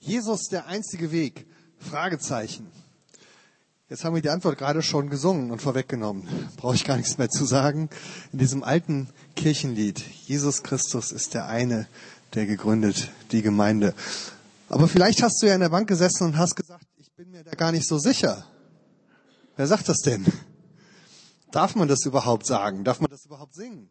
Jesus der einzige Weg? Fragezeichen. Jetzt haben wir die Antwort gerade schon gesungen und vorweggenommen. Brauche ich gar nichts mehr zu sagen. In diesem alten Kirchenlied. Jesus Christus ist der eine, der gegründet die Gemeinde. Aber vielleicht hast du ja in der Bank gesessen und hast gesagt, ich bin mir da gar nicht so sicher. Wer sagt das denn? Darf man das überhaupt sagen? Darf man das überhaupt singen?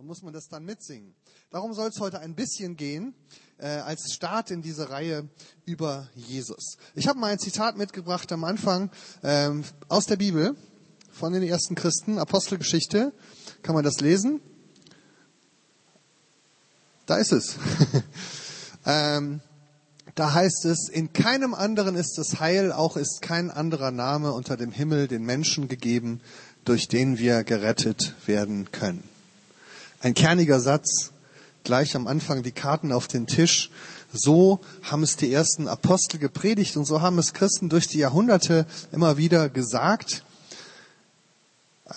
Und muss man das dann mitsingen? Darum soll es heute ein bisschen gehen, äh, als Start in diese Reihe über Jesus. Ich habe mal ein Zitat mitgebracht am Anfang ähm, aus der Bibel von den ersten Christen, Apostelgeschichte. Kann man das lesen? Da ist es. ähm, da heißt es, in keinem anderen ist das Heil, auch ist kein anderer Name unter dem Himmel den Menschen gegeben, durch den wir gerettet werden können. Ein kerniger Satz, gleich am Anfang die Karten auf den Tisch. So haben es die ersten Apostel gepredigt und so haben es Christen durch die Jahrhunderte immer wieder gesagt.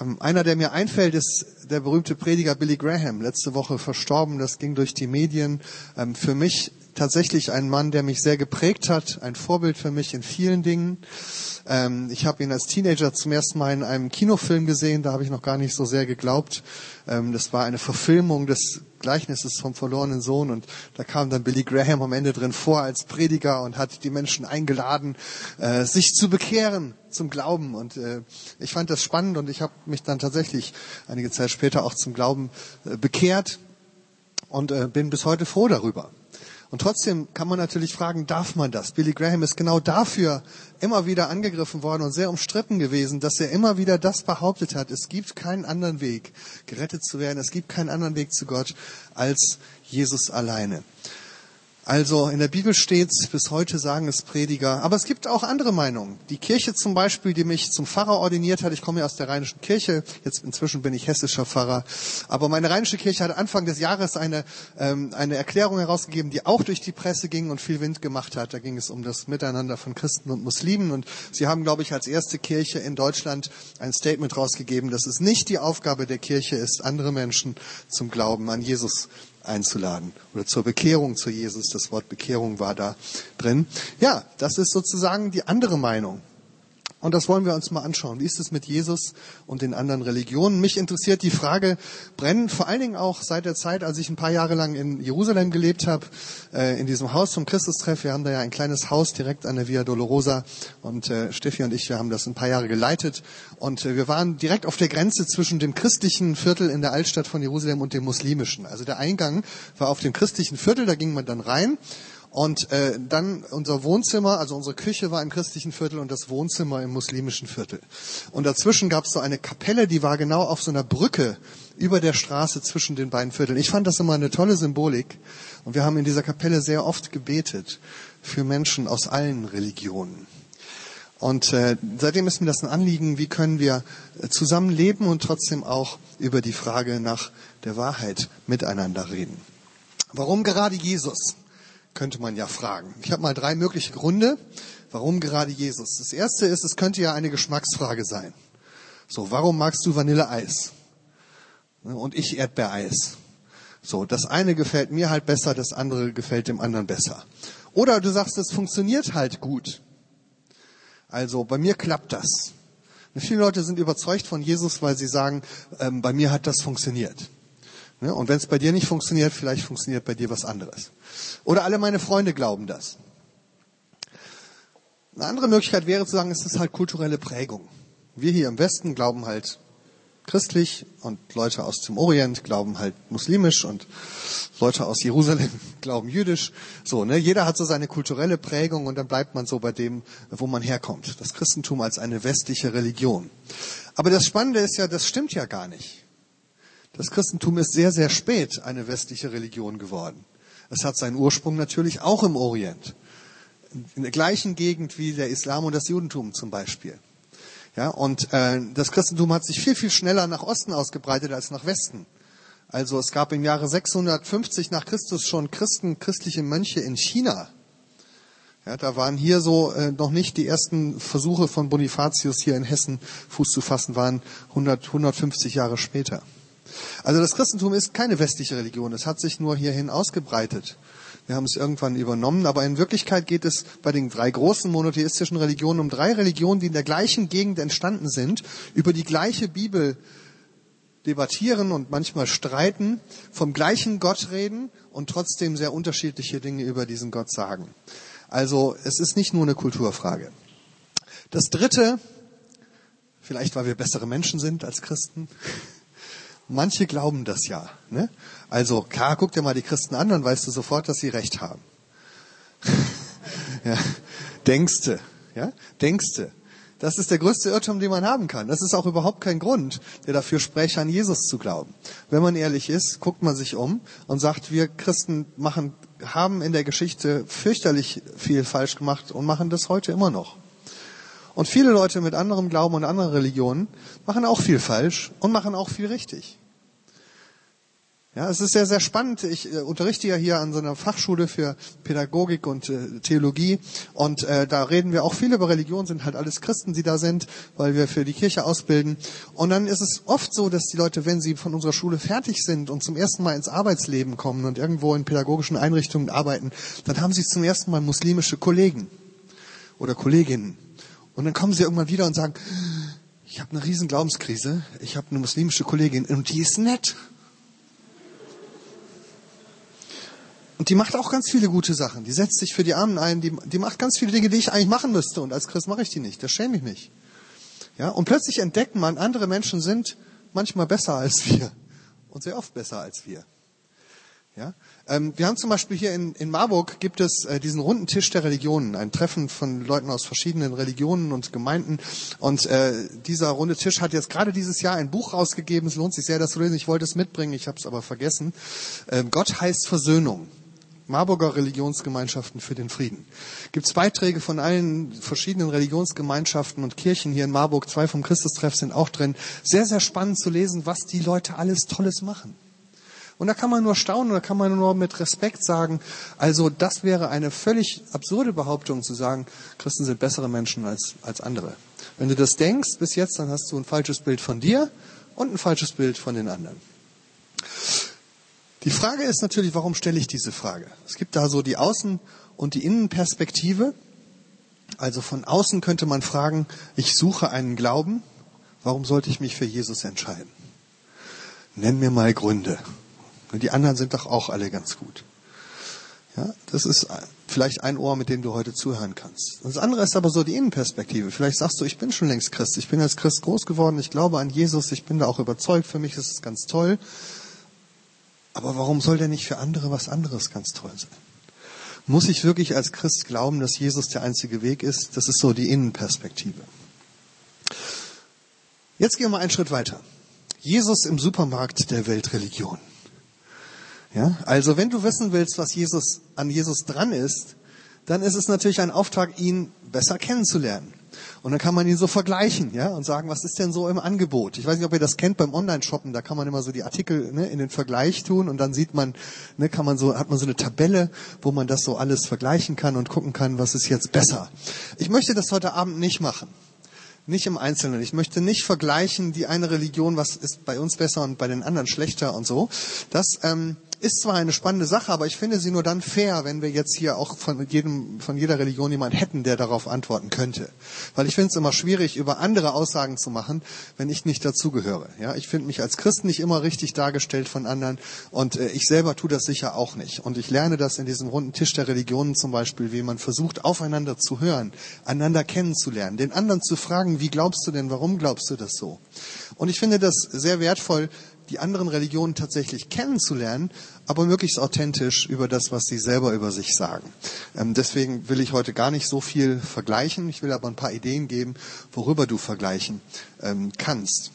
Ähm, einer, der mir einfällt, ist der berühmte Prediger Billy Graham, letzte Woche verstorben, das ging durch die Medien. Ähm, für mich tatsächlich ein Mann, der mich sehr geprägt hat, ein Vorbild für mich in vielen Dingen. Ähm, ich habe ihn als Teenager zum ersten Mal in einem Kinofilm gesehen, da habe ich noch gar nicht so sehr geglaubt. Ähm, das war eine Verfilmung des Gleichnisses vom verlorenen Sohn und da kam dann Billy Graham am Ende drin vor als Prediger und hat die Menschen eingeladen, äh, sich zu bekehren zum Glauben. Und äh, ich fand das spannend und ich habe mich dann tatsächlich einige Zeit später auch zum Glauben äh, bekehrt und äh, bin bis heute froh darüber. Und trotzdem kann man natürlich fragen, darf man das? Billy Graham ist genau dafür immer wieder angegriffen worden und sehr umstritten gewesen, dass er immer wieder das behauptet hat, es gibt keinen anderen Weg, gerettet zu werden, es gibt keinen anderen Weg zu Gott als Jesus alleine. Also in der Bibel steht's, bis heute sagen es Prediger. Aber es gibt auch andere Meinungen. Die Kirche zum Beispiel, die mich zum Pfarrer ordiniert hat, ich komme ja aus der Rheinischen Kirche, jetzt inzwischen bin ich hessischer Pfarrer. Aber meine Rheinische Kirche hat Anfang des Jahres eine, ähm, eine Erklärung herausgegeben, die auch durch die Presse ging und viel Wind gemacht hat. Da ging es um das Miteinander von Christen und Muslimen. Und sie haben, glaube ich, als erste Kirche in Deutschland ein Statement rausgegeben, dass es nicht die Aufgabe der Kirche ist, andere Menschen zum Glauben an Jesus einzuladen oder zur Bekehrung zu Jesus. Das Wort Bekehrung war da drin. Ja, das ist sozusagen die andere Meinung. Und das wollen wir uns mal anschauen. Wie ist es mit Jesus und den anderen Religionen? Mich interessiert die Frage brennen, vor allen Dingen auch seit der Zeit, als ich ein paar Jahre lang in Jerusalem gelebt habe, äh, in diesem Haus zum Christustreff. Wir haben da ja ein kleines Haus direkt an der Via Dolorosa und äh, Steffi und ich, wir haben das ein paar Jahre geleitet und äh, wir waren direkt auf der Grenze zwischen dem christlichen Viertel in der Altstadt von Jerusalem und dem muslimischen. Also der Eingang war auf dem christlichen Viertel, da ging man dann rein und äh, dann unser Wohnzimmer, also unsere Küche war im christlichen Viertel und das Wohnzimmer im muslimischen Viertel. Und dazwischen gab es so eine Kapelle, die war genau auf so einer Brücke über der Straße zwischen den beiden Vierteln. Ich fand das immer eine tolle Symbolik. Und wir haben in dieser Kapelle sehr oft gebetet für Menschen aus allen Religionen. Und äh, seitdem ist mir das ein Anliegen, wie können wir äh, zusammen leben und trotzdem auch über die Frage nach der Wahrheit miteinander reden. Warum gerade Jesus? Könnte man ja fragen. Ich habe mal drei mögliche Gründe, warum gerade Jesus. Das erste ist, es könnte ja eine Geschmacksfrage sein. So, warum magst du Vanilleeis? Und ich Erdbeereis. So, das eine gefällt mir halt besser, das andere gefällt dem anderen besser. Oder du sagst, es funktioniert halt gut. Also bei mir klappt das. viele Leute sind überzeugt von Jesus, weil sie sagen, ähm, bei mir hat das funktioniert. Und wenn es bei dir nicht funktioniert, vielleicht funktioniert bei dir was anderes. Oder alle meine Freunde glauben das. Eine andere Möglichkeit wäre zu sagen, es ist halt kulturelle Prägung. Wir hier im Westen glauben halt christlich und Leute aus dem Orient glauben halt muslimisch und Leute aus Jerusalem glauben jüdisch. So, ne? Jeder hat so seine kulturelle Prägung und dann bleibt man so bei dem, wo man herkommt. Das Christentum als eine westliche Religion. Aber das Spannende ist ja, das stimmt ja gar nicht. Das Christentum ist sehr, sehr spät eine westliche Religion geworden. Es hat seinen Ursprung natürlich auch im Orient. In der gleichen Gegend wie der Islam und das Judentum zum Beispiel. Ja, und äh, das Christentum hat sich viel, viel schneller nach Osten ausgebreitet als nach Westen. Also es gab im Jahre 650 nach Christus schon Christen, christliche Mönche in China. Ja, da waren hier so äh, noch nicht die ersten Versuche von Bonifatius hier in Hessen Fuß zu fassen, waren 100, 150 Jahre später. Also das Christentum ist keine westliche Religion, es hat sich nur hierhin ausgebreitet. Wir haben es irgendwann übernommen, aber in Wirklichkeit geht es bei den drei großen monotheistischen Religionen um drei Religionen, die in der gleichen Gegend entstanden sind, über die gleiche Bibel debattieren und manchmal streiten, vom gleichen Gott reden und trotzdem sehr unterschiedliche Dinge über diesen Gott sagen. Also es ist nicht nur eine Kulturfrage. Das Dritte, vielleicht weil wir bessere Menschen sind als Christen, manche glauben das ja. Ne? Also klar, guck dir mal die Christen an, dann weißt du sofort, dass sie recht haben. ja. Denkste, ja, denkste. Das ist der größte Irrtum, den man haben kann. Das ist auch überhaupt kein Grund, der dafür spreche, an Jesus zu glauben. Wenn man ehrlich ist, guckt man sich um und sagt, wir Christen machen, haben in der Geschichte fürchterlich viel falsch gemacht und machen das heute immer noch. Und viele Leute mit anderem Glauben und anderen Religionen machen auch viel falsch und machen auch viel richtig. Ja, es ist sehr, sehr spannend. Ich äh, unterrichte ja hier an so einer Fachschule für Pädagogik und äh, Theologie und äh, da reden wir auch viel über Religion, sind halt alles Christen, die da sind, weil wir für die Kirche ausbilden. Und dann ist es oft so, dass die Leute, wenn sie von unserer Schule fertig sind und zum ersten Mal ins Arbeitsleben kommen und irgendwo in pädagogischen Einrichtungen arbeiten, dann haben sie zum ersten Mal muslimische Kollegen oder Kolleginnen. Und dann kommen sie irgendwann wieder und sagen, ich habe eine riesen Glaubenskrise, ich habe eine muslimische Kollegin und die ist nett. Und die macht auch ganz viele gute Sachen. Die setzt sich für die Armen ein, die, die macht ganz viele Dinge, die ich eigentlich machen müsste. Und als Christ mache ich die nicht. Das schäme ich mich. Ja, und plötzlich entdeckt man, andere Menschen sind manchmal besser als wir. Und sehr oft besser als wir. Ja? Ähm, wir haben zum Beispiel hier in, in Marburg gibt es äh, diesen runden Tisch der Religionen, ein Treffen von Leuten aus verschiedenen Religionen und Gemeinden. Und äh, dieser runde Tisch hat jetzt gerade dieses Jahr ein Buch rausgegeben. Es lohnt sich sehr, das zu lesen. Ich wollte es mitbringen, ich habe es aber vergessen. Ähm, Gott heißt Versöhnung. Marburger Religionsgemeinschaften für den Frieden. Gibt es Beiträge von allen verschiedenen Religionsgemeinschaften und Kirchen hier in Marburg. Zwei vom Christustreff sind auch drin. Sehr, sehr spannend zu lesen, was die Leute alles Tolles machen. Und da kann man nur staunen, da kann man nur mit Respekt sagen, also das wäre eine völlig absurde Behauptung zu sagen, Christen sind bessere Menschen als, als andere. Wenn du das denkst bis jetzt, dann hast du ein falsches Bild von dir und ein falsches Bild von den anderen. Die Frage ist natürlich, warum stelle ich diese Frage? Es gibt da so die Außen- und die Innenperspektive. Also von außen könnte man fragen, ich suche einen Glauben, warum sollte ich mich für Jesus entscheiden? Nenn mir mal Gründe. Die anderen sind doch auch alle ganz gut. Ja, das ist vielleicht ein Ohr, mit dem du heute zuhören kannst. Das andere ist aber so die Innenperspektive. Vielleicht sagst du, ich bin schon längst Christ. Ich bin als Christ groß geworden. Ich glaube an Jesus. Ich bin da auch überzeugt. Für mich ist es ganz toll. Aber warum soll denn nicht für andere was anderes ganz toll sein? Muss ich wirklich als Christ glauben, dass Jesus der einzige Weg ist? Das ist so die Innenperspektive. Jetzt gehen wir einen Schritt weiter. Jesus im Supermarkt der Weltreligion. Ja, also wenn du wissen willst, was Jesus an Jesus dran ist, dann ist es natürlich ein Auftrag, ihn besser kennenzulernen. Und dann kann man ihn so vergleichen, ja, und sagen, was ist denn so im Angebot? Ich weiß nicht, ob ihr das kennt beim Online-Shoppen, da kann man immer so die Artikel ne, in den Vergleich tun und dann sieht man, ne, kann man so, hat man so eine Tabelle, wo man das so alles vergleichen kann und gucken kann, was ist jetzt besser. Ich möchte das heute Abend nicht machen. Nicht im Einzelnen. Ich möchte nicht vergleichen, die eine Religion, was ist bei uns besser und bei den anderen schlechter und so. Das ähm, ist zwar eine spannende Sache, aber ich finde sie nur dann fair, wenn wir jetzt hier auch von jedem, von jeder Religion jemand hätten, der darauf antworten könnte. Weil ich finde es immer schwierig, über andere Aussagen zu machen, wenn ich nicht dazugehöre. Ja, ich finde mich als Christ nicht immer richtig dargestellt von anderen und äh, ich selber tue das sicher auch nicht. Und ich lerne das in diesem runden Tisch der Religionen zum Beispiel, wie man versucht, aufeinander zu hören, einander kennenzulernen, den anderen zu fragen, wie glaubst du denn, warum glaubst du das so? Und ich finde das sehr wertvoll, die anderen Religionen tatsächlich kennenzulernen, aber möglichst authentisch über das, was sie selber über sich sagen. Ähm, deswegen will ich heute gar nicht so viel vergleichen. Ich will aber ein paar Ideen geben, worüber du vergleichen ähm, kannst.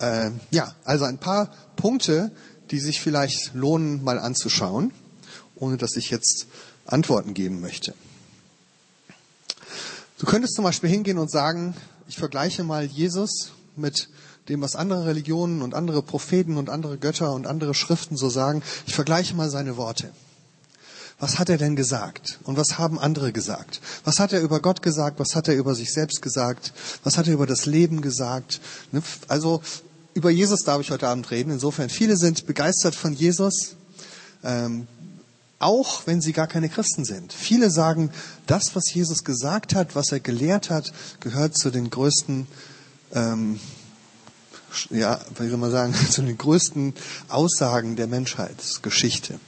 Ähm, ja, also ein paar Punkte, die sich vielleicht lohnen, mal anzuschauen, ohne dass ich jetzt Antworten geben möchte. Du könntest zum Beispiel hingehen und sagen, ich vergleiche mal Jesus mit dem, was andere Religionen und andere Propheten und andere Götter und andere Schriften so sagen. Ich vergleiche mal seine Worte. Was hat er denn gesagt? Und was haben andere gesagt? Was hat er über Gott gesagt? Was hat er über sich selbst gesagt? Was hat er über das Leben gesagt? Ne? Also über Jesus darf ich heute Abend reden. Insofern, viele sind begeistert von Jesus. Ähm, auch wenn sie gar keine Christen sind. Viele sagen, das, was Jesus gesagt hat, was er gelehrt hat, gehört zu den größten, ähm, ja, wie soll man sagen, zu den größten Aussagen der Menschheitsgeschichte.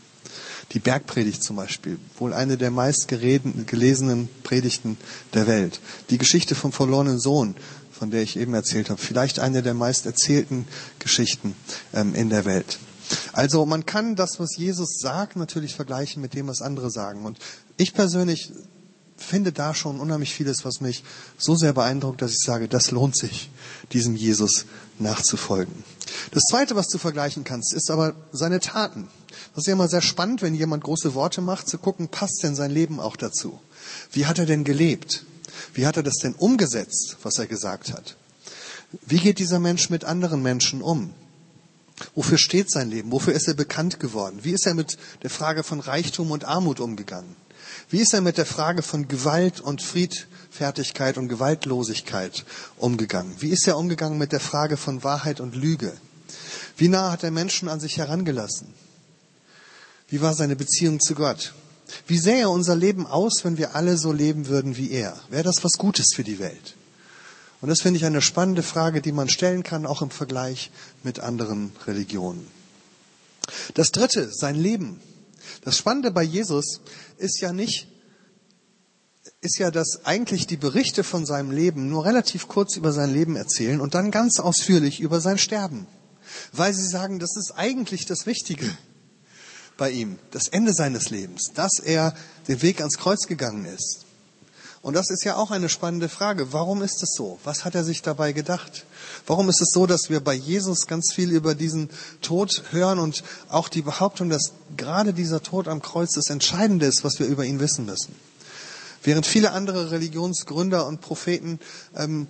Die Bergpredigt zum Beispiel, wohl eine der meist gelesenen Predigten der Welt. Die Geschichte vom verlorenen Sohn, von der ich eben erzählt habe, vielleicht eine der meist erzählten Geschichten ähm, in der Welt. Also man kann das, was Jesus sagt, natürlich vergleichen mit dem, was andere sagen. Und ich persönlich finde da schon unheimlich vieles, was mich so sehr beeindruckt, dass ich sage, das lohnt sich, diesem Jesus nachzufolgen. Das Zweite, was du vergleichen kannst, ist aber seine Taten. Das ist ja immer sehr spannend, wenn jemand große Worte macht, zu gucken, passt denn sein Leben auch dazu? Wie hat er denn gelebt? Wie hat er das denn umgesetzt, was er gesagt hat? Wie geht dieser Mensch mit anderen Menschen um? Wofür steht sein Leben? Wofür ist er bekannt geworden? Wie ist er mit der Frage von Reichtum und Armut umgegangen? Wie ist er mit der Frage von Gewalt und Friedfertigkeit und Gewaltlosigkeit umgegangen? Wie ist er umgegangen mit der Frage von Wahrheit und Lüge? Wie nah hat er Menschen an sich herangelassen? Wie war seine Beziehung zu Gott? Wie sähe unser Leben aus, wenn wir alle so leben würden wie er? Wäre das was Gutes für die Welt? Und das finde ich eine spannende Frage, die man stellen kann, auch im Vergleich mit anderen Religionen. Das dritte, sein Leben. Das Spannende bei Jesus ist ja nicht, ist ja, dass eigentlich die Berichte von seinem Leben nur relativ kurz über sein Leben erzählen und dann ganz ausführlich über sein Sterben. Weil sie sagen, das ist eigentlich das Wichtige bei ihm, das Ende seines Lebens, dass er den Weg ans Kreuz gegangen ist. Und das ist ja auch eine spannende Frage. Warum ist es so? Was hat er sich dabei gedacht? Warum ist es so, dass wir bei Jesus ganz viel über diesen Tod hören und auch die Behauptung, dass gerade dieser Tod am Kreuz das Entscheidende ist, was wir über ihn wissen müssen? Während viele andere Religionsgründer und Propheten ähm,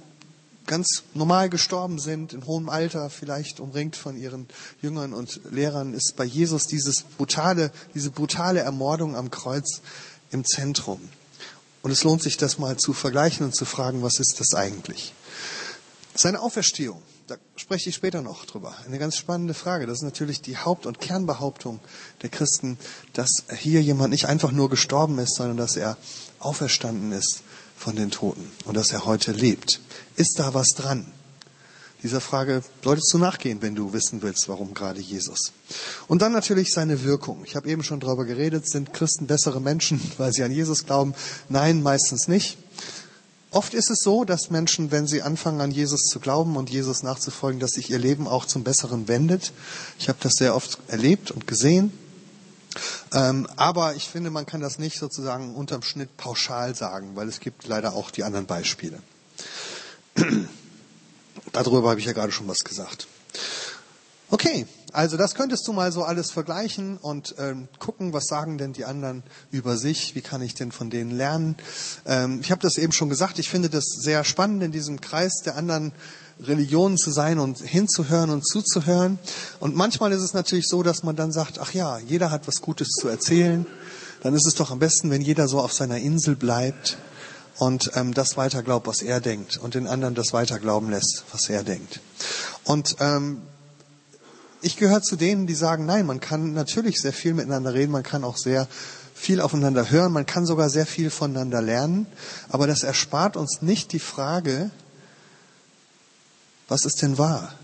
ganz normal gestorben sind, in hohem Alter, vielleicht umringt von ihren Jüngern und Lehrern, ist bei Jesus dieses brutale, diese brutale Ermordung am Kreuz im Zentrum. Und es lohnt sich, das mal zu vergleichen und zu fragen, was ist das eigentlich? Seine Auferstehung, da spreche ich später noch drüber. Eine ganz spannende Frage. Das ist natürlich die Haupt- und Kernbehauptung der Christen, dass hier jemand nicht einfach nur gestorben ist, sondern dass er auferstanden ist von den Toten und dass er heute lebt. Ist da was dran? Dieser Frage solltest du nachgehen, wenn du wissen willst, warum gerade Jesus. Und dann natürlich seine Wirkung. Ich habe eben schon darüber geredet, sind Christen bessere Menschen, weil sie an Jesus glauben? Nein, meistens nicht. Oft ist es so, dass Menschen, wenn sie anfangen an Jesus zu glauben und Jesus nachzufolgen, dass sich ihr Leben auch zum Besseren wendet. Ich habe das sehr oft erlebt und gesehen. Ähm, aber ich finde, man kann das nicht sozusagen unterm Schnitt pauschal sagen, weil es gibt leider auch die anderen Beispiele. Darüber habe ich ja gerade schon was gesagt. Okay, also das könntest du mal so alles vergleichen und ähm, gucken, was sagen denn die anderen über sich, wie kann ich denn von denen lernen. Ähm, ich habe das eben schon gesagt, ich finde das sehr spannend, in diesem Kreis der anderen Religionen zu sein und hinzuhören und zuzuhören. Und manchmal ist es natürlich so, dass man dann sagt, ach ja, jeder hat was Gutes zu erzählen. Dann ist es doch am besten, wenn jeder so auf seiner Insel bleibt und ähm, das weiter glaubt, was er denkt und den anderen das weiter glauben lässt, was er denkt. Und ähm, ich gehöre zu denen, die sagen, nein, man kann natürlich sehr viel miteinander reden, man kann auch sehr viel aufeinander hören, man kann sogar sehr viel voneinander lernen, aber das erspart uns nicht die Frage, was ist denn wahr?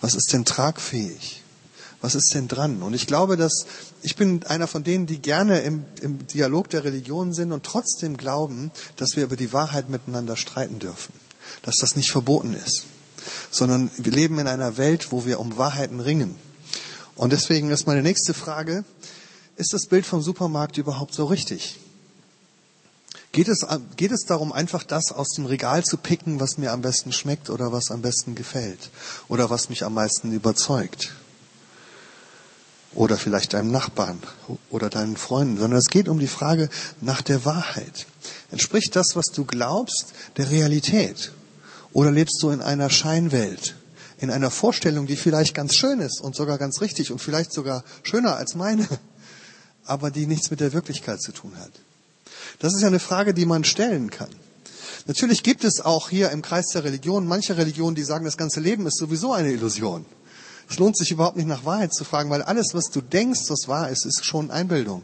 Was ist denn tragfähig? Was ist denn dran? Und ich glaube, dass ich bin einer von denen, die gerne im, im Dialog der Religion sind und trotzdem glauben, dass wir über die Wahrheit miteinander streiten dürfen, dass das nicht verboten ist, sondern wir leben in einer Welt, wo wir um Wahrheiten ringen. Und deswegen ist meine nächste Frage, ist das Bild vom Supermarkt überhaupt so richtig? Geht es, geht es darum, einfach das aus dem Regal zu picken, was mir am besten schmeckt oder was am besten gefällt oder was mich am meisten überzeugt? Oder vielleicht deinem Nachbarn oder deinen Freunden, sondern es geht um die Frage nach der Wahrheit. Entspricht das, was du glaubst, der Realität? Oder lebst du in einer Scheinwelt, in einer Vorstellung, die vielleicht ganz schön ist und sogar ganz richtig und vielleicht sogar schöner als meine, aber die nichts mit der Wirklichkeit zu tun hat? Das ist ja eine Frage, die man stellen kann. Natürlich gibt es auch hier im Kreis der Religion manche Religionen, die sagen, das ganze Leben ist sowieso eine Illusion. Es lohnt sich überhaupt nicht nach Wahrheit zu fragen, weil alles, was du denkst, was wahr ist, ist schon Einbildung.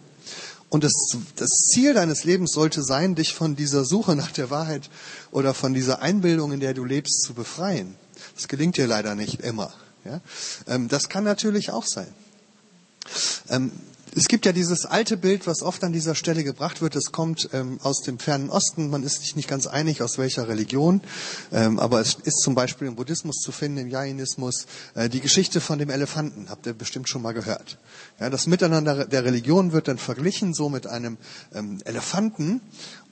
Und das, das Ziel deines Lebens sollte sein, dich von dieser Suche nach der Wahrheit oder von dieser Einbildung, in der du lebst, zu befreien. Das gelingt dir leider nicht immer. Ja? Ähm, das kann natürlich auch sein. Es gibt ja dieses alte Bild, was oft an dieser Stelle gebracht wird. Es kommt ähm, aus dem fernen Osten. Man ist sich nicht ganz einig, aus welcher Religion. Ähm, aber es ist zum Beispiel im Buddhismus zu finden, im Jainismus. Äh, die Geschichte von dem Elefanten habt ihr bestimmt schon mal gehört. Ja, das Miteinander der Religion wird dann verglichen so mit einem ähm, Elefanten.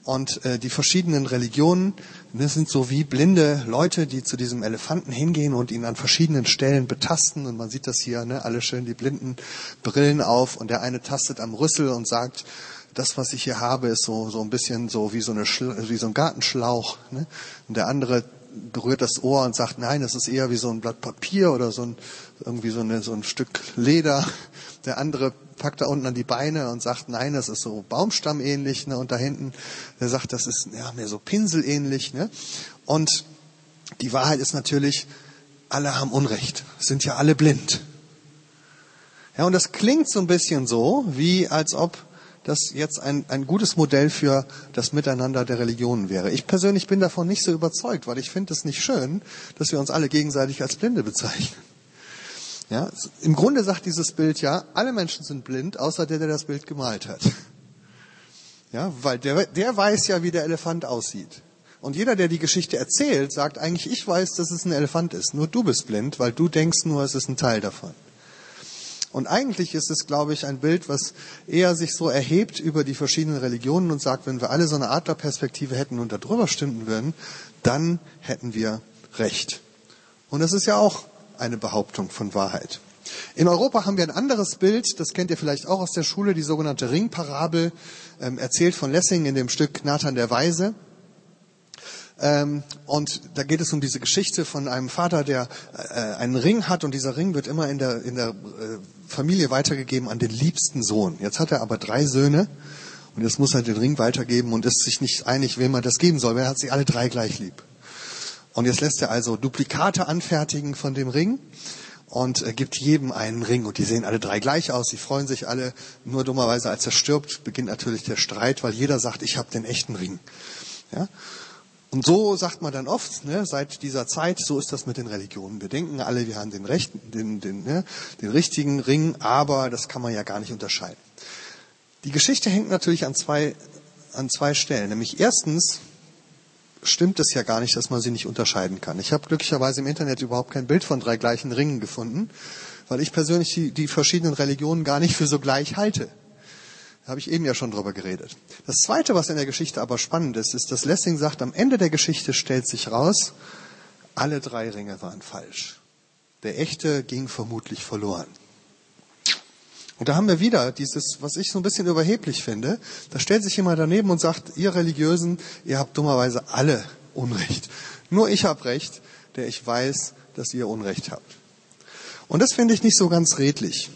Und äh, die verschiedenen Religionen das sind so wie blinde Leute, die zu diesem Elefanten hingehen und ihn an verschiedenen Stellen betasten. Und man sieht das hier, ne, alle schön die blinden Brillen auf. Und der eine tastet am Rüssel und sagt, das, was ich hier habe, ist so, so ein bisschen so wie so, eine, wie so ein Gartenschlauch. Ne? Und der andere berührt das Ohr und sagt, nein, das ist eher wie so ein Blatt Papier oder so ein, irgendwie so, eine, so ein Stück Leder. Der andere packt da unten an die Beine und sagt, nein, das ist so Baumstammähnlich. Ne? Und da hinten, der sagt, das ist ja, mehr so Pinselähnlich. Ne? Und die Wahrheit ist natürlich, alle haben Unrecht, sind ja alle blind. Ja, und das klingt so ein bisschen so, wie als ob das jetzt ein, ein gutes Modell für das Miteinander der Religionen wäre. Ich persönlich bin davon nicht so überzeugt, weil ich finde es nicht schön, dass wir uns alle gegenseitig als Blinde bezeichnen. Ja, Im Grunde sagt dieses Bild ja, alle Menschen sind blind, außer der, der das Bild gemalt hat. Ja, weil der, der weiß ja, wie der Elefant aussieht. Und jeder, der die Geschichte erzählt, sagt eigentlich, ich weiß, dass es ein Elefant ist. Nur du bist blind, weil du denkst nur, es ist ein Teil davon. Und eigentlich ist es, glaube ich, ein Bild, was eher sich so erhebt über die verschiedenen Religionen und sagt, wenn wir alle so eine Adlerperspektive hätten und darüber stimmen würden, dann hätten wir Recht. Und das ist ja auch eine Behauptung von Wahrheit. In Europa haben wir ein anderes Bild, das kennt ihr vielleicht auch aus der Schule, die sogenannte Ringparabel, ähm, erzählt von Lessing in dem Stück Nathan der Weise. Ähm, und da geht es um diese Geschichte von einem Vater, der äh, einen Ring hat und dieser Ring wird immer in der, in der äh, Familie weitergegeben an den liebsten Sohn. Jetzt hat er aber drei Söhne und jetzt muss er den Ring weitergeben und ist sich nicht einig, wem er das geben soll, weil er hat sie alle drei gleich lieb. Und jetzt lässt er also Duplikate anfertigen von dem Ring und äh, gibt jedem einen Ring. Und die sehen alle drei gleich aus. Sie freuen sich alle. Nur dummerweise, als er stirbt, beginnt natürlich der Streit, weil jeder sagt, ich habe den echten Ring. Ja? Und so sagt man dann oft, ne, seit dieser Zeit, so ist das mit den Religionen. Wir denken alle, wir haben den, rechten, den, den, ne, den richtigen Ring, aber das kann man ja gar nicht unterscheiden. Die Geschichte hängt natürlich an zwei, an zwei Stellen. Nämlich erstens stimmt es ja gar nicht, dass man sie nicht unterscheiden kann. Ich habe glücklicherweise im Internet überhaupt kein Bild von drei gleichen Ringen gefunden, weil ich persönlich die, die verschiedenen Religionen gar nicht für so gleich halte. Da habe ich eben ja schon drüber geredet. Das Zweite, was in der Geschichte aber spannend ist, ist, dass Lessing sagt, am Ende der Geschichte stellt sich raus, alle drei Ringe waren falsch. Der echte ging vermutlich verloren. Und da haben wir wieder dieses, was ich so ein bisschen überheblich finde. Da stellt sich jemand daneben und sagt, ihr Religiösen, ihr habt dummerweise alle Unrecht. Nur ich habe Recht, der ich weiß, dass ihr Unrecht habt. Und das finde ich nicht so ganz redlich.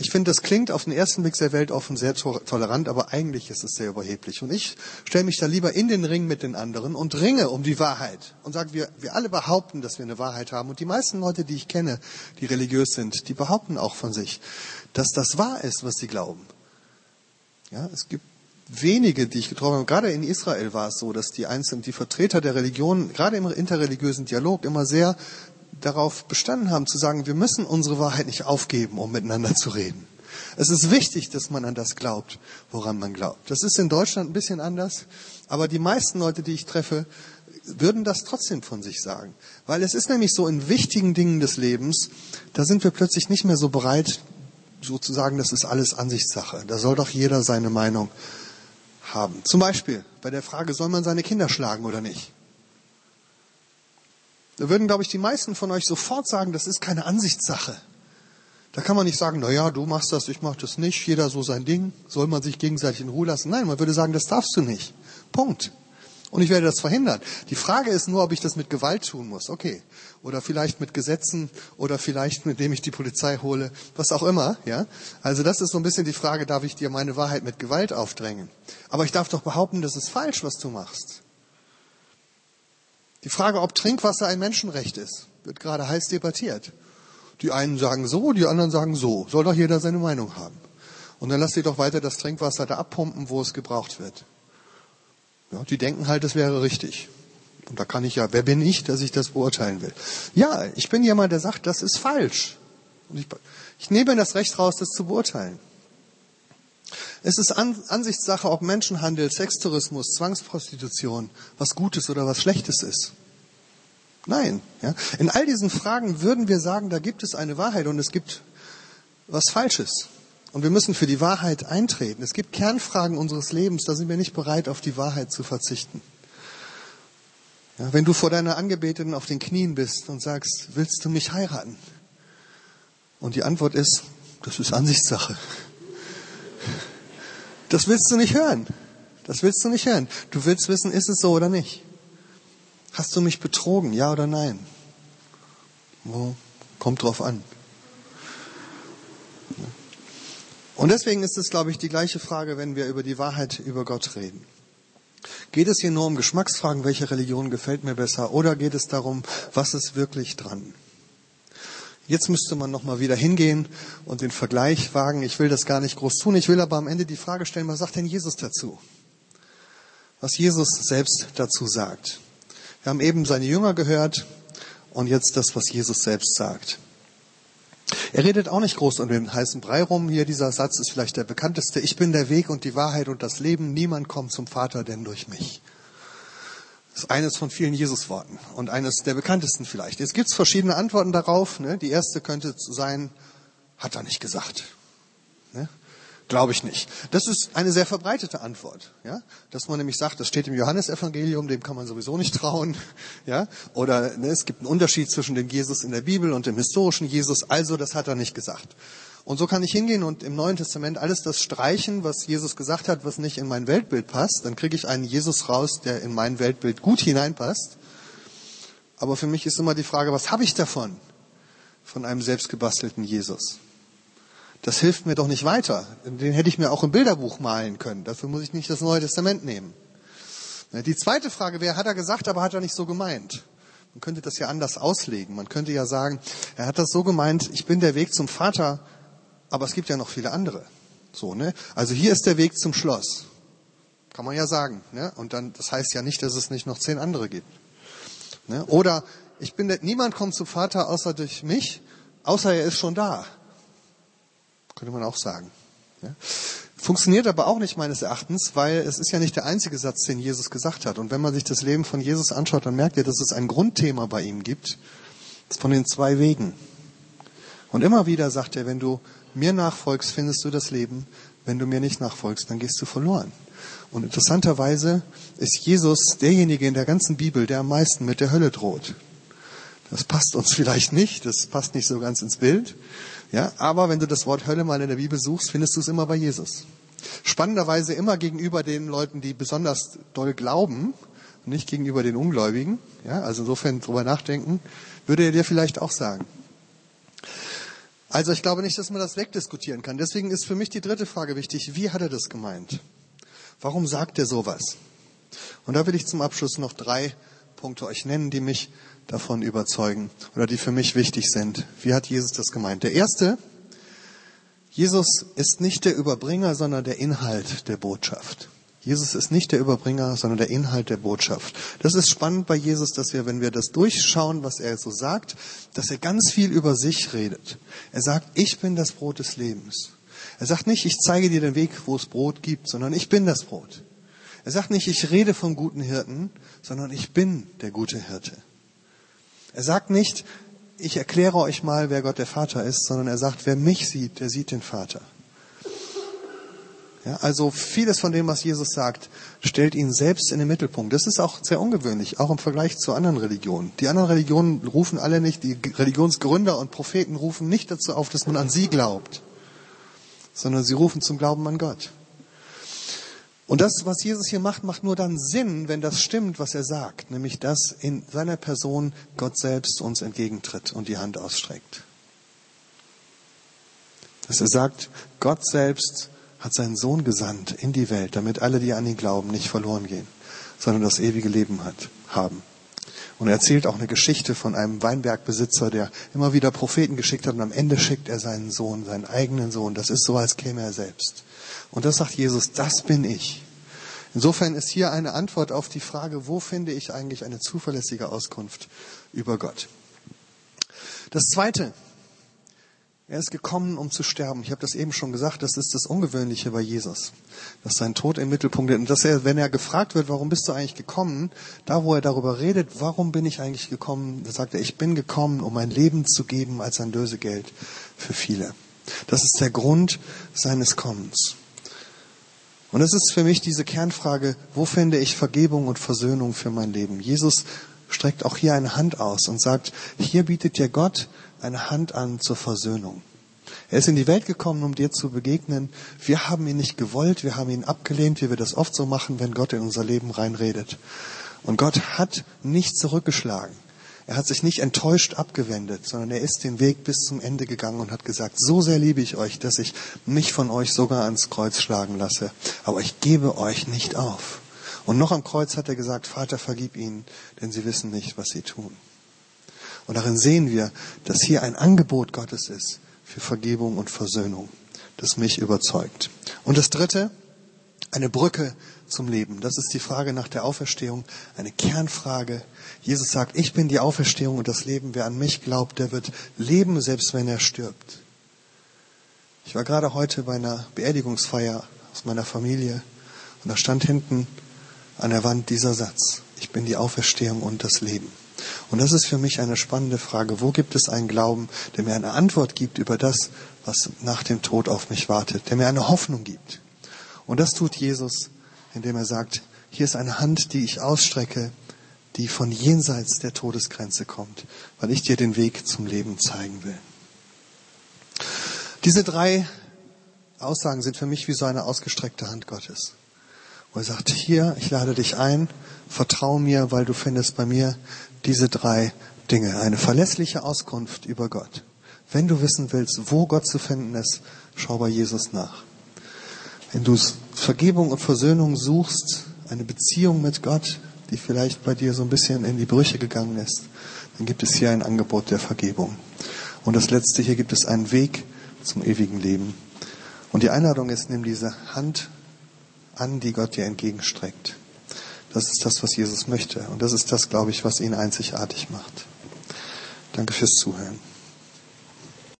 Ich finde, das klingt auf den ersten Blick sehr weltoffen, sehr tolerant, aber eigentlich ist es sehr überheblich. Und ich stelle mich da lieber in den Ring mit den anderen und ringe um die Wahrheit und sage, wir, wir alle behaupten, dass wir eine Wahrheit haben. Und die meisten Leute, die ich kenne, die religiös sind, die behaupten auch von sich, dass das wahr ist, was sie glauben. Ja, es gibt wenige, die ich getroffen habe, gerade in Israel war es so, dass die einzelnen, die Vertreter der Religion, gerade im interreligiösen Dialog, immer sehr darauf bestanden haben, zu sagen, wir müssen unsere Wahrheit nicht aufgeben, um miteinander zu reden. Es ist wichtig, dass man an das glaubt, woran man glaubt. Das ist in Deutschland ein bisschen anders, aber die meisten Leute, die ich treffe, würden das trotzdem von sich sagen. Weil es ist nämlich so, in wichtigen Dingen des Lebens, da sind wir plötzlich nicht mehr so bereit, sozusagen, das ist alles Ansichtssache. Da soll doch jeder seine Meinung haben. Zum Beispiel bei der Frage, soll man seine Kinder schlagen oder nicht? Da würden, glaube ich, die meisten von euch sofort sagen, das ist keine Ansichtssache. Da kann man nicht sagen, na ja, du machst das, ich mach das nicht, jeder so sein Ding, soll man sich gegenseitig in Ruhe lassen. Nein, man würde sagen, das darfst du nicht. Punkt. Und ich werde das verhindern. Die Frage ist nur, ob ich das mit Gewalt tun muss. Okay. Oder vielleicht mit Gesetzen oder vielleicht mit dem ich die Polizei hole, was auch immer, ja. Also das ist so ein bisschen die Frage, darf ich dir meine Wahrheit mit Gewalt aufdrängen? Aber ich darf doch behaupten, das ist falsch, was du machst. Die Frage, ob Trinkwasser ein Menschenrecht ist, wird gerade heiß debattiert. Die einen sagen so, die anderen sagen so. Soll doch jeder seine Meinung haben. Und dann lass sie doch weiter das Trinkwasser da abpumpen, wo es gebraucht wird. Ja, die denken halt, es wäre richtig. Und da kann ich ja, wer bin ich, dass ich das beurteilen will? Ja, ich bin jemand, der sagt, das ist falsch. Und ich, ich nehme das Recht raus, das zu beurteilen. Es ist An Ansichtssache, ob Menschenhandel, Sextourismus, Zwangsprostitution was Gutes oder was Schlechtes ist. Nein. Ja. In all diesen Fragen würden wir sagen, da gibt es eine Wahrheit und es gibt was Falsches. Und wir müssen für die Wahrheit eintreten. Es gibt Kernfragen unseres Lebens, da sind wir nicht bereit, auf die Wahrheit zu verzichten. Ja, wenn du vor deiner Angebeteten auf den Knien bist und sagst, willst du mich heiraten? Und die Antwort ist, das ist Ansichtssache. Das willst du nicht hören. Das willst du nicht hören. Du willst wissen, ist es so oder nicht? Hast du mich betrogen, ja oder nein? Oh, kommt drauf an. Und deswegen ist es, glaube ich, die gleiche Frage, wenn wir über die Wahrheit über Gott reden. Geht es hier nur um Geschmacksfragen, welche Religion gefällt mir besser, oder geht es darum, was ist wirklich dran? Jetzt müsste man nochmal wieder hingehen und den Vergleich wagen. Ich will das gar nicht groß tun. Ich will aber am Ende die Frage stellen, was sagt denn Jesus dazu? Was Jesus selbst dazu sagt. Wir haben eben seine Jünger gehört und jetzt das, was Jesus selbst sagt. Er redet auch nicht groß um den heißen Brei rum. Hier dieser Satz ist vielleicht der bekannteste. Ich bin der Weg und die Wahrheit und das Leben. Niemand kommt zum Vater denn durch mich. Das ist eines von vielen Jesus-Worten und eines der bekanntesten vielleicht. Jetzt gibt verschiedene Antworten darauf. Ne? Die erste könnte sein, hat er nicht gesagt. Ne? Glaube ich nicht. Das ist eine sehr verbreitete Antwort, ja, dass man nämlich sagt, das steht im Johannesevangelium, dem kann man sowieso nicht trauen, ja, oder ne, es gibt einen Unterschied zwischen dem Jesus in der Bibel und dem historischen Jesus, also das hat er nicht gesagt. Und so kann ich hingehen und im Neuen Testament alles das streichen, was Jesus gesagt hat, was nicht in mein Weltbild passt, dann kriege ich einen Jesus raus, der in mein Weltbild gut hineinpasst. Aber für mich ist immer die Frage, was habe ich davon? Von einem selbstgebastelten Jesus. Das hilft mir doch nicht weiter. Den hätte ich mir auch im Bilderbuch malen können. Dafür muss ich nicht das Neue Testament nehmen. Die zweite Frage wäre, hat er gesagt, aber hat er nicht so gemeint? Man könnte das ja anders auslegen. Man könnte ja sagen, er hat das so gemeint, ich bin der Weg zum Vater, aber es gibt ja noch viele andere. So, ne? Also hier ist der Weg zum Schloss. Kann man ja sagen. Ne? Und dann, das heißt ja nicht, dass es nicht noch zehn andere gibt. Ne? Oder ich bin niemand kommt zum Vater außer durch mich, außer er ist schon da. Könnte man auch sagen. Ja? Funktioniert aber auch nicht meines Erachtens, weil es ist ja nicht der einzige Satz, den Jesus gesagt hat. Und wenn man sich das Leben von Jesus anschaut, dann merkt ihr, dass es ein Grundthema bei ihm gibt, von den zwei Wegen. Und immer wieder sagt er, wenn du mir nachfolgst, findest du das Leben. Wenn du mir nicht nachfolgst, dann gehst du verloren. Und interessanterweise ist Jesus derjenige in der ganzen Bibel, der am meisten mit der Hölle droht. Das passt uns vielleicht nicht, das passt nicht so ganz ins Bild. Ja, aber wenn du das Wort Hölle mal in der Bibel suchst, findest du es immer bei Jesus. Spannenderweise immer gegenüber den Leuten, die besonders doll glauben, nicht gegenüber den Ungläubigen. Ja, also insofern drüber nachdenken, würde er dir vielleicht auch sagen. Also ich glaube nicht, dass man das wegdiskutieren kann. Deswegen ist für mich die dritte Frage wichtig. Wie hat er das gemeint? Warum sagt er sowas? Und da will ich zum Abschluss noch drei Punkte euch nennen, die mich davon überzeugen oder die für mich wichtig sind. Wie hat Jesus das gemeint? Der erste, Jesus ist nicht der Überbringer, sondern der Inhalt der Botschaft. Jesus ist nicht der Überbringer, sondern der Inhalt der Botschaft. Das ist spannend bei Jesus, dass wir, wenn wir das durchschauen, was er so sagt, dass er ganz viel über sich redet. Er sagt, ich bin das Brot des Lebens. Er sagt nicht, ich zeige dir den Weg, wo es Brot gibt, sondern ich bin das Brot. Er sagt nicht, ich rede vom guten Hirten, sondern ich bin der gute Hirte. Er sagt nicht, ich erkläre euch mal, wer Gott der Vater ist, sondern er sagt, wer mich sieht, der sieht den Vater. Ja, also vieles von dem, was Jesus sagt, stellt ihn selbst in den Mittelpunkt. Das ist auch sehr ungewöhnlich, auch im Vergleich zu anderen Religionen. Die anderen Religionen rufen alle nicht, die Religionsgründer und Propheten rufen nicht dazu auf, dass man an sie glaubt, sondern sie rufen zum Glauben an Gott. Und das, was Jesus hier macht, macht nur dann Sinn, wenn das stimmt, was er sagt, nämlich dass in seiner Person Gott selbst uns entgegentritt und die Hand ausstreckt. Dass er sagt, Gott selbst hat seinen Sohn gesandt in die Welt, damit alle, die an ihn glauben, nicht verloren gehen, sondern das ewige Leben hat, haben. Und er erzählt auch eine Geschichte von einem Weinbergbesitzer, der immer wieder Propheten geschickt hat und am Ende schickt er seinen Sohn, seinen eigenen Sohn. Das ist so, als käme er selbst. Und das sagt Jesus, das bin ich. Insofern ist hier eine Antwort auf die Frage, wo finde ich eigentlich eine zuverlässige Auskunft über Gott. Das Zweite, er ist gekommen, um zu sterben. Ich habe das eben schon gesagt, das ist das Ungewöhnliche bei Jesus, dass sein Tod im Mittelpunkt ist. Und dass er, wenn er gefragt wird, warum bist du eigentlich gekommen, da wo er darüber redet, warum bin ich eigentlich gekommen, da sagt er, ich bin gekommen, um mein Leben zu geben als ein Lösegeld für viele. Das ist der Grund seines Kommens. Und es ist für mich diese Kernfrage, wo finde ich Vergebung und Versöhnung für mein Leben? Jesus streckt auch hier eine Hand aus und sagt, hier bietet dir Gott eine Hand an zur Versöhnung. Er ist in die Welt gekommen, um dir zu begegnen. Wir haben ihn nicht gewollt, wir haben ihn abgelehnt, wie wir das oft so machen, wenn Gott in unser Leben reinredet. Und Gott hat nicht zurückgeschlagen. Er hat sich nicht enttäuscht abgewendet, sondern er ist den Weg bis zum Ende gegangen und hat gesagt, so sehr liebe ich euch, dass ich mich von euch sogar ans Kreuz schlagen lasse. Aber ich gebe euch nicht auf. Und noch am Kreuz hat er gesagt, Vater, vergib ihnen, denn sie wissen nicht, was sie tun. Und darin sehen wir, dass hier ein Angebot Gottes ist für Vergebung und Versöhnung, das mich überzeugt. Und das Dritte, eine Brücke zum Leben. Das ist die Frage nach der Auferstehung, eine Kernfrage. Jesus sagt, ich bin die Auferstehung und das Leben. Wer an mich glaubt, der wird leben, selbst wenn er stirbt. Ich war gerade heute bei einer Beerdigungsfeier aus meiner Familie und da stand hinten an der Wand dieser Satz. Ich bin die Auferstehung und das Leben. Und das ist für mich eine spannende Frage. Wo gibt es einen Glauben, der mir eine Antwort gibt über das, was nach dem Tod auf mich wartet, der mir eine Hoffnung gibt? Und das tut Jesus, indem er sagt, hier ist eine Hand, die ich ausstrecke, die von jenseits der Todesgrenze kommt, weil ich dir den Weg zum Leben zeigen will. Diese drei Aussagen sind für mich wie so eine ausgestreckte Hand Gottes. Wo er sagt, hier, ich lade dich ein, vertrau mir, weil du findest bei mir diese drei Dinge. Eine verlässliche Auskunft über Gott. Wenn du wissen willst, wo Gott zu finden ist, schau bei Jesus nach. Wenn du Vergebung und Versöhnung suchst, eine Beziehung mit Gott, die vielleicht bei dir so ein bisschen in die Brüche gegangen ist, dann gibt es hier ein Angebot der Vergebung. Und das Letzte, hier gibt es einen Weg zum ewigen Leben. Und die Einladung ist, nimm diese Hand an, die Gott dir entgegenstreckt. Das ist das, was Jesus möchte. Und das ist das, glaube ich, was ihn einzigartig macht. Danke fürs Zuhören.